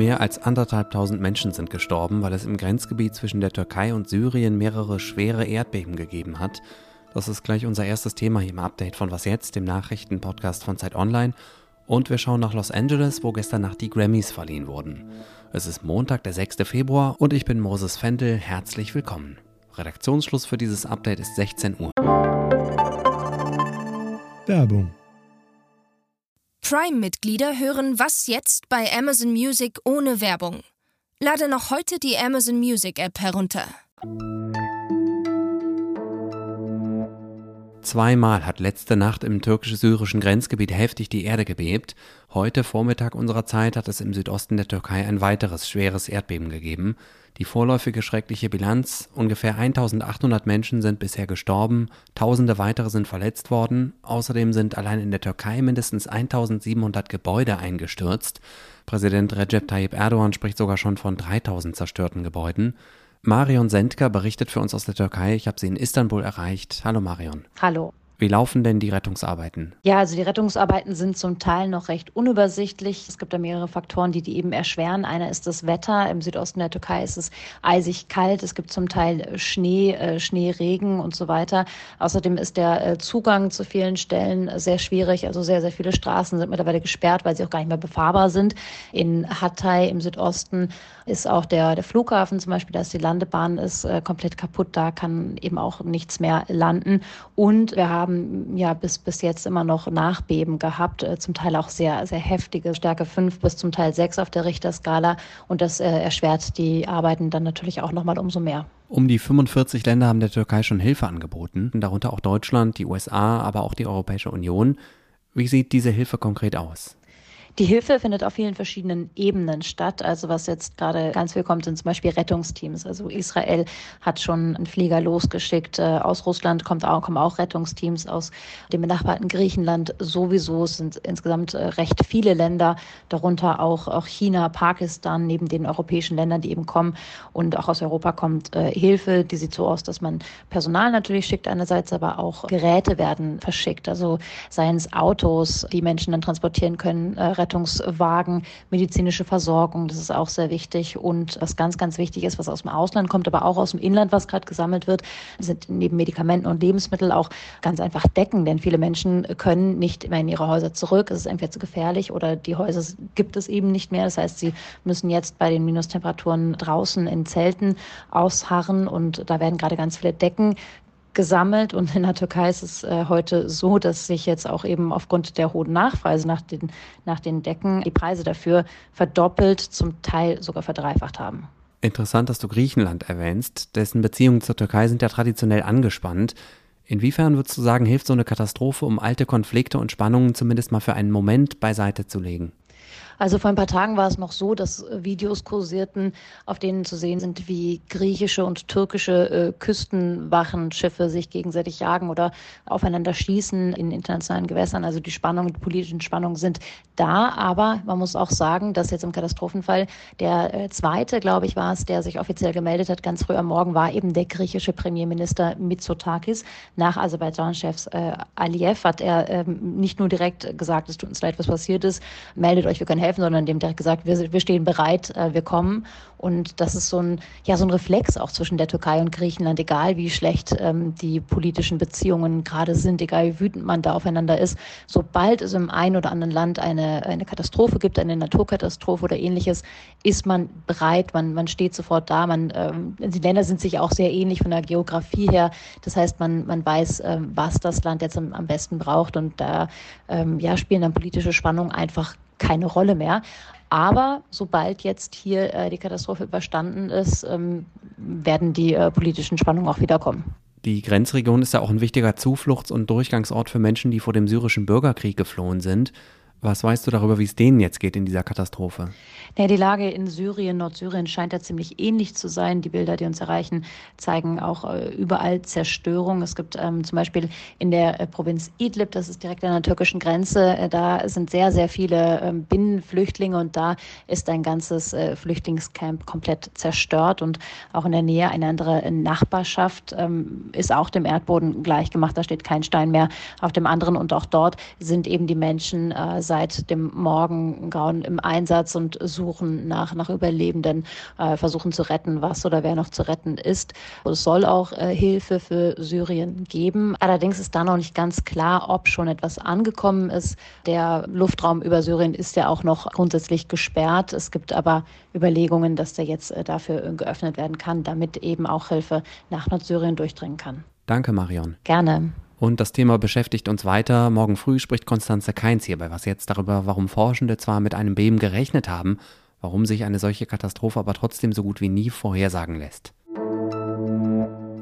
Mehr als anderthalbtausend Menschen sind gestorben, weil es im Grenzgebiet zwischen der Türkei und Syrien mehrere schwere Erdbeben gegeben hat. Das ist gleich unser erstes Thema hier im Update von Was jetzt, dem Nachrichtenpodcast von Zeit Online. Und wir schauen nach Los Angeles, wo gestern Nacht die Grammys verliehen wurden. Es ist Montag, der 6. Februar und ich bin Moses Fendel. Herzlich willkommen. Redaktionsschluss für dieses Update ist 16 Uhr. Werbung Prime-Mitglieder hören Was jetzt bei Amazon Music ohne Werbung. Lade noch heute die Amazon Music App herunter. Zweimal hat letzte Nacht im türkisch-syrischen Grenzgebiet heftig die Erde gebebt. Heute Vormittag unserer Zeit hat es im Südosten der Türkei ein weiteres schweres Erdbeben gegeben. Die vorläufige schreckliche Bilanz, ungefähr 1800 Menschen sind bisher gestorben, tausende weitere sind verletzt worden, außerdem sind allein in der Türkei mindestens 1700 Gebäude eingestürzt. Präsident Recep Tayyip Erdogan spricht sogar schon von 3000 zerstörten Gebäuden. Marion Sendker berichtet für uns aus der Türkei. Ich habe sie in Istanbul erreicht. Hallo Marion. Hallo. Wie laufen denn die Rettungsarbeiten? Ja, also die Rettungsarbeiten sind zum Teil noch recht unübersichtlich. Es gibt da mehrere Faktoren, die die eben erschweren. Einer ist das Wetter. Im Südosten der Türkei ist es eisig kalt. Es gibt zum Teil Schnee, äh, Schneeregen und so weiter. Außerdem ist der äh, Zugang zu vielen Stellen sehr schwierig. Also sehr, sehr viele Straßen sind mittlerweile gesperrt, weil sie auch gar nicht mehr befahrbar sind. In Hatay im Südosten ist auch der, der Flughafen zum Beispiel, da ist die Landebahn ist äh, komplett kaputt. Da kann eben auch nichts mehr landen. Und wir haben ja bis, bis jetzt immer noch Nachbeben gehabt, äh, zum Teil auch sehr, sehr heftige, Stärke 5 bis zum Teil 6 auf der Richterskala. Und das äh, erschwert die Arbeiten dann natürlich auch nochmal umso mehr. Um die 45 Länder haben der Türkei schon Hilfe angeboten, darunter auch Deutschland, die USA, aber auch die Europäische Union. Wie sieht diese Hilfe konkret aus? Die Hilfe findet auf vielen verschiedenen Ebenen statt. Also was jetzt gerade ganz viel kommt, sind zum Beispiel Rettungsteams. Also Israel hat schon einen Flieger losgeschickt. Äh, aus Russland kommt auch, kommen auch Rettungsteams. Aus dem benachbarten Griechenland sowieso es sind insgesamt äh, recht viele Länder, darunter auch, auch China, Pakistan, neben den europäischen Ländern, die eben kommen. Und auch aus Europa kommt äh, Hilfe. Die sieht so aus, dass man Personal natürlich schickt einerseits, aber auch Geräte werden verschickt. Also seien es Autos, die Menschen dann transportieren können, Rettungswagen, medizinische Versorgung, das ist auch sehr wichtig. Und was ganz, ganz wichtig ist, was aus dem Ausland kommt, aber auch aus dem Inland, was gerade gesammelt wird, sind neben Medikamenten und Lebensmitteln auch ganz einfach Decken. Denn viele Menschen können nicht mehr in ihre Häuser zurück. Es ist entweder zu gefährlich oder die Häuser gibt es eben nicht mehr. Das heißt, sie müssen jetzt bei den Minustemperaturen draußen in Zelten ausharren und da werden gerade ganz viele Decken gesammelt und in der Türkei ist es äh, heute so, dass sich jetzt auch eben aufgrund der hohen Nachfrage nach den, nach den Decken die Preise dafür verdoppelt, zum Teil sogar verdreifacht haben. Interessant, dass du Griechenland erwähnst. Dessen Beziehungen zur Türkei sind ja traditionell angespannt. Inwiefern würdest du sagen, hilft so eine Katastrophe, um alte Konflikte und Spannungen zumindest mal für einen Moment beiseite zu legen? Also vor ein paar Tagen war es noch so, dass äh, Videos kursierten, auf denen zu sehen sind, wie griechische und türkische äh, Küstenwachenschiffe sich gegenseitig jagen oder aufeinander schießen in internationalen Gewässern. Also die Spannungen, die politischen Spannungen sind da. Aber man muss auch sagen, dass jetzt im Katastrophenfall der äh, zweite, glaube ich, war es, der sich offiziell gemeldet hat, ganz früh am Morgen, war eben der griechische Premierminister Mitsotakis. Nach Aserbaidschan-Chefs äh, Aliyev hat er ähm, nicht nur direkt gesagt, es tut uns leid, was passiert ist, meldet euch, wir können helfen helfen, sondern dem direkt gesagt, wir, wir stehen bereit, äh, wir kommen. Und das ist so ein, ja, so ein Reflex auch zwischen der Türkei und Griechenland, egal wie schlecht ähm, die politischen Beziehungen gerade sind, egal wie wütend man da aufeinander ist. Sobald es im einen oder anderen Land eine, eine Katastrophe gibt, eine Naturkatastrophe oder ähnliches, ist man bereit, man, man steht sofort da. Man, ähm, die Länder sind sich auch sehr ähnlich von der Geografie her. Das heißt, man, man weiß, ähm, was das Land jetzt am, am besten braucht. Und da ähm, ja, spielen dann politische Spannungen einfach keine Rolle mehr. Aber sobald jetzt hier äh, die Katastrophe überstanden ist, ähm, werden die äh, politischen Spannungen auch wieder kommen. Die Grenzregion ist ja auch ein wichtiger Zufluchts- und Durchgangsort für Menschen, die vor dem syrischen Bürgerkrieg geflohen sind. Was weißt du darüber, wie es denen jetzt geht in dieser Katastrophe? Ja, die Lage in Syrien, Nordsyrien scheint ja ziemlich ähnlich zu sein. Die Bilder, die uns erreichen, zeigen auch äh, überall Zerstörung. Es gibt ähm, zum Beispiel in der äh, Provinz Idlib, das ist direkt an der türkischen Grenze, äh, da sind sehr, sehr viele ähm, Binnenflüchtlinge und da ist ein ganzes Flüchtlingscamp komplett zerstört und auch in der Nähe eine andere Nachbarschaft ähm, ist auch dem Erdboden gleichgemacht. Da steht kein Stein mehr auf dem anderen und auch dort sind eben die Menschen äh, seit dem Morgengrauen im Einsatz und suchen nach, nach Überlebenden, äh, versuchen zu retten, was oder wer noch zu retten ist. Es soll auch äh, Hilfe für Syrien geben. Allerdings ist da noch nicht ganz klar, ob schon etwas angekommen ist. Der Luftraum über Syrien ist ja auch noch grundsätzlich gesperrt. Es gibt aber Überlegungen, dass der jetzt äh, dafür geöffnet werden kann, damit eben auch Hilfe nach Nordsyrien durchdringen kann. Danke, Marion. Gerne. Und das Thema beschäftigt uns weiter. Morgen früh spricht Konstanze Keins hier bei Was jetzt darüber, warum Forschende zwar mit einem Beben gerechnet haben, warum sich eine solche Katastrophe aber trotzdem so gut wie nie vorhersagen lässt.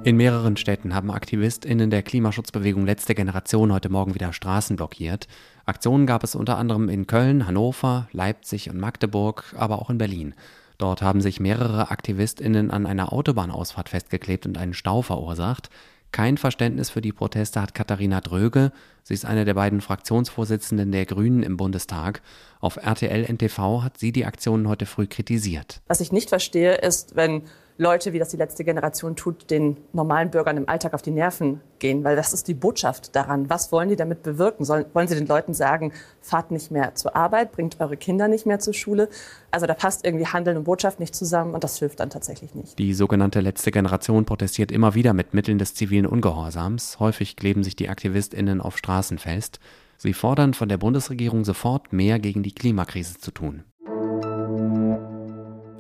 In mehreren Städten haben AktivistInnen der Klimaschutzbewegung Letzte Generation heute Morgen wieder Straßen blockiert. Aktionen gab es unter anderem in Köln, Hannover, Leipzig und Magdeburg, aber auch in Berlin. Dort haben sich mehrere AktivistInnen an einer Autobahnausfahrt festgeklebt und einen Stau verursacht. Kein Verständnis für die Proteste hat Katharina Dröge. Sie ist eine der beiden Fraktionsvorsitzenden der Grünen im Bundestag. Auf RTL NTV hat sie die Aktionen heute früh kritisiert. Was ich nicht verstehe, ist, wenn Leute, wie das die letzte Generation tut, den normalen Bürgern im Alltag auf die Nerven gehen, weil das ist die Botschaft daran. Was wollen die damit bewirken? Sollen, wollen sie den Leuten sagen, fahrt nicht mehr zur Arbeit, bringt eure Kinder nicht mehr zur Schule? Also da passt irgendwie Handeln und Botschaft nicht zusammen und das hilft dann tatsächlich nicht. Die sogenannte letzte Generation protestiert immer wieder mit Mitteln des zivilen Ungehorsams. Häufig kleben sich die AktivistInnen auf Straßen fest. Sie fordern von der Bundesregierung sofort mehr gegen die Klimakrise zu tun.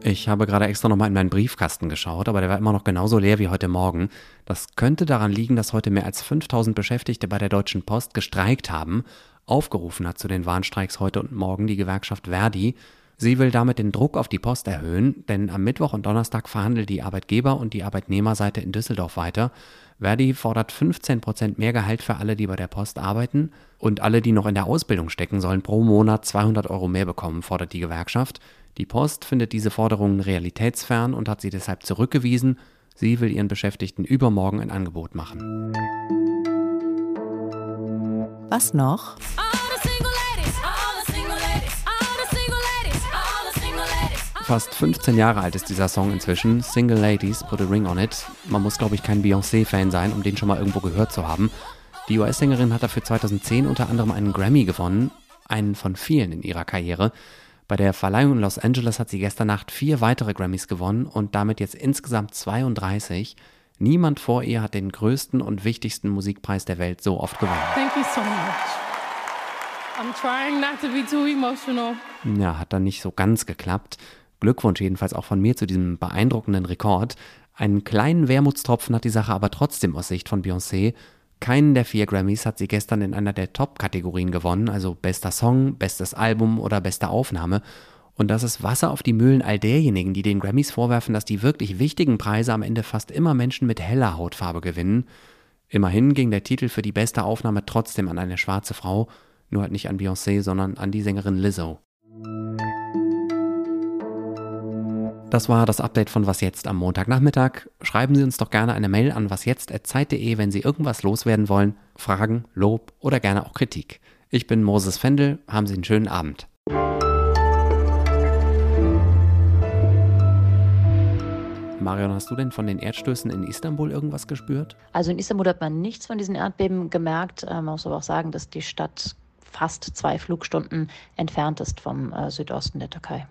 Ich habe gerade extra nochmal in meinen Briefkasten geschaut, aber der war immer noch genauso leer wie heute Morgen. Das könnte daran liegen, dass heute mehr als 5000 Beschäftigte bei der Deutschen Post gestreikt haben. Aufgerufen hat zu den Warnstreiks heute und morgen die Gewerkschaft Verdi. Sie will damit den Druck auf die Post erhöhen, denn am Mittwoch und Donnerstag verhandelt die Arbeitgeber- und die Arbeitnehmerseite in Düsseldorf weiter. Verdi fordert 15 Prozent mehr Gehalt für alle, die bei der Post arbeiten. Und alle, die noch in der Ausbildung stecken, sollen pro Monat 200 Euro mehr bekommen, fordert die Gewerkschaft. Die Post findet diese Forderungen realitätsfern und hat sie deshalb zurückgewiesen. Sie will ihren Beschäftigten übermorgen ein Angebot machen. Was noch? Fast 15 Jahre alt ist dieser Song inzwischen. Single Ladies, Put a Ring on It. Man muss, glaube ich, kein Beyoncé-Fan sein, um den schon mal irgendwo gehört zu haben. Die US-Sängerin hat dafür 2010 unter anderem einen Grammy gewonnen, einen von vielen in ihrer Karriere. Bei der Verleihung in Los Angeles hat sie gestern Nacht vier weitere Grammys gewonnen und damit jetzt insgesamt 32. Niemand vor ihr hat den größten und wichtigsten Musikpreis der Welt so oft gewonnen. Thank you so much. I'm trying not to be too emotional. Ja, hat dann nicht so ganz geklappt. Glückwunsch jedenfalls auch von mir zu diesem beeindruckenden Rekord. Einen kleinen Wermutstropfen hat die Sache aber trotzdem aus Sicht von Beyoncé. Keinen der vier Grammys hat sie gestern in einer der Top-Kategorien gewonnen, also bester Song, bestes Album oder beste Aufnahme. Und das ist Wasser auf die Mühlen all derjenigen, die den Grammys vorwerfen, dass die wirklich wichtigen Preise am Ende fast immer Menschen mit heller Hautfarbe gewinnen. Immerhin ging der Titel für die beste Aufnahme trotzdem an eine schwarze Frau, nur halt nicht an Beyoncé, sondern an die Sängerin Lizzo. Das war das Update von Was jetzt am Montagnachmittag. Schreiben Sie uns doch gerne eine Mail an wasjetzt.zeit.de, wenn Sie irgendwas loswerden wollen, Fragen, Lob oder gerne auch Kritik. Ich bin Moses Fendel, haben Sie einen schönen Abend. Marion, hast du denn von den Erdstößen in Istanbul irgendwas gespürt? Also in Istanbul hat man nichts von diesen Erdbeben gemerkt. Man muss aber auch sagen, dass die Stadt fast zwei Flugstunden entfernt ist vom äh, Südosten der Türkei.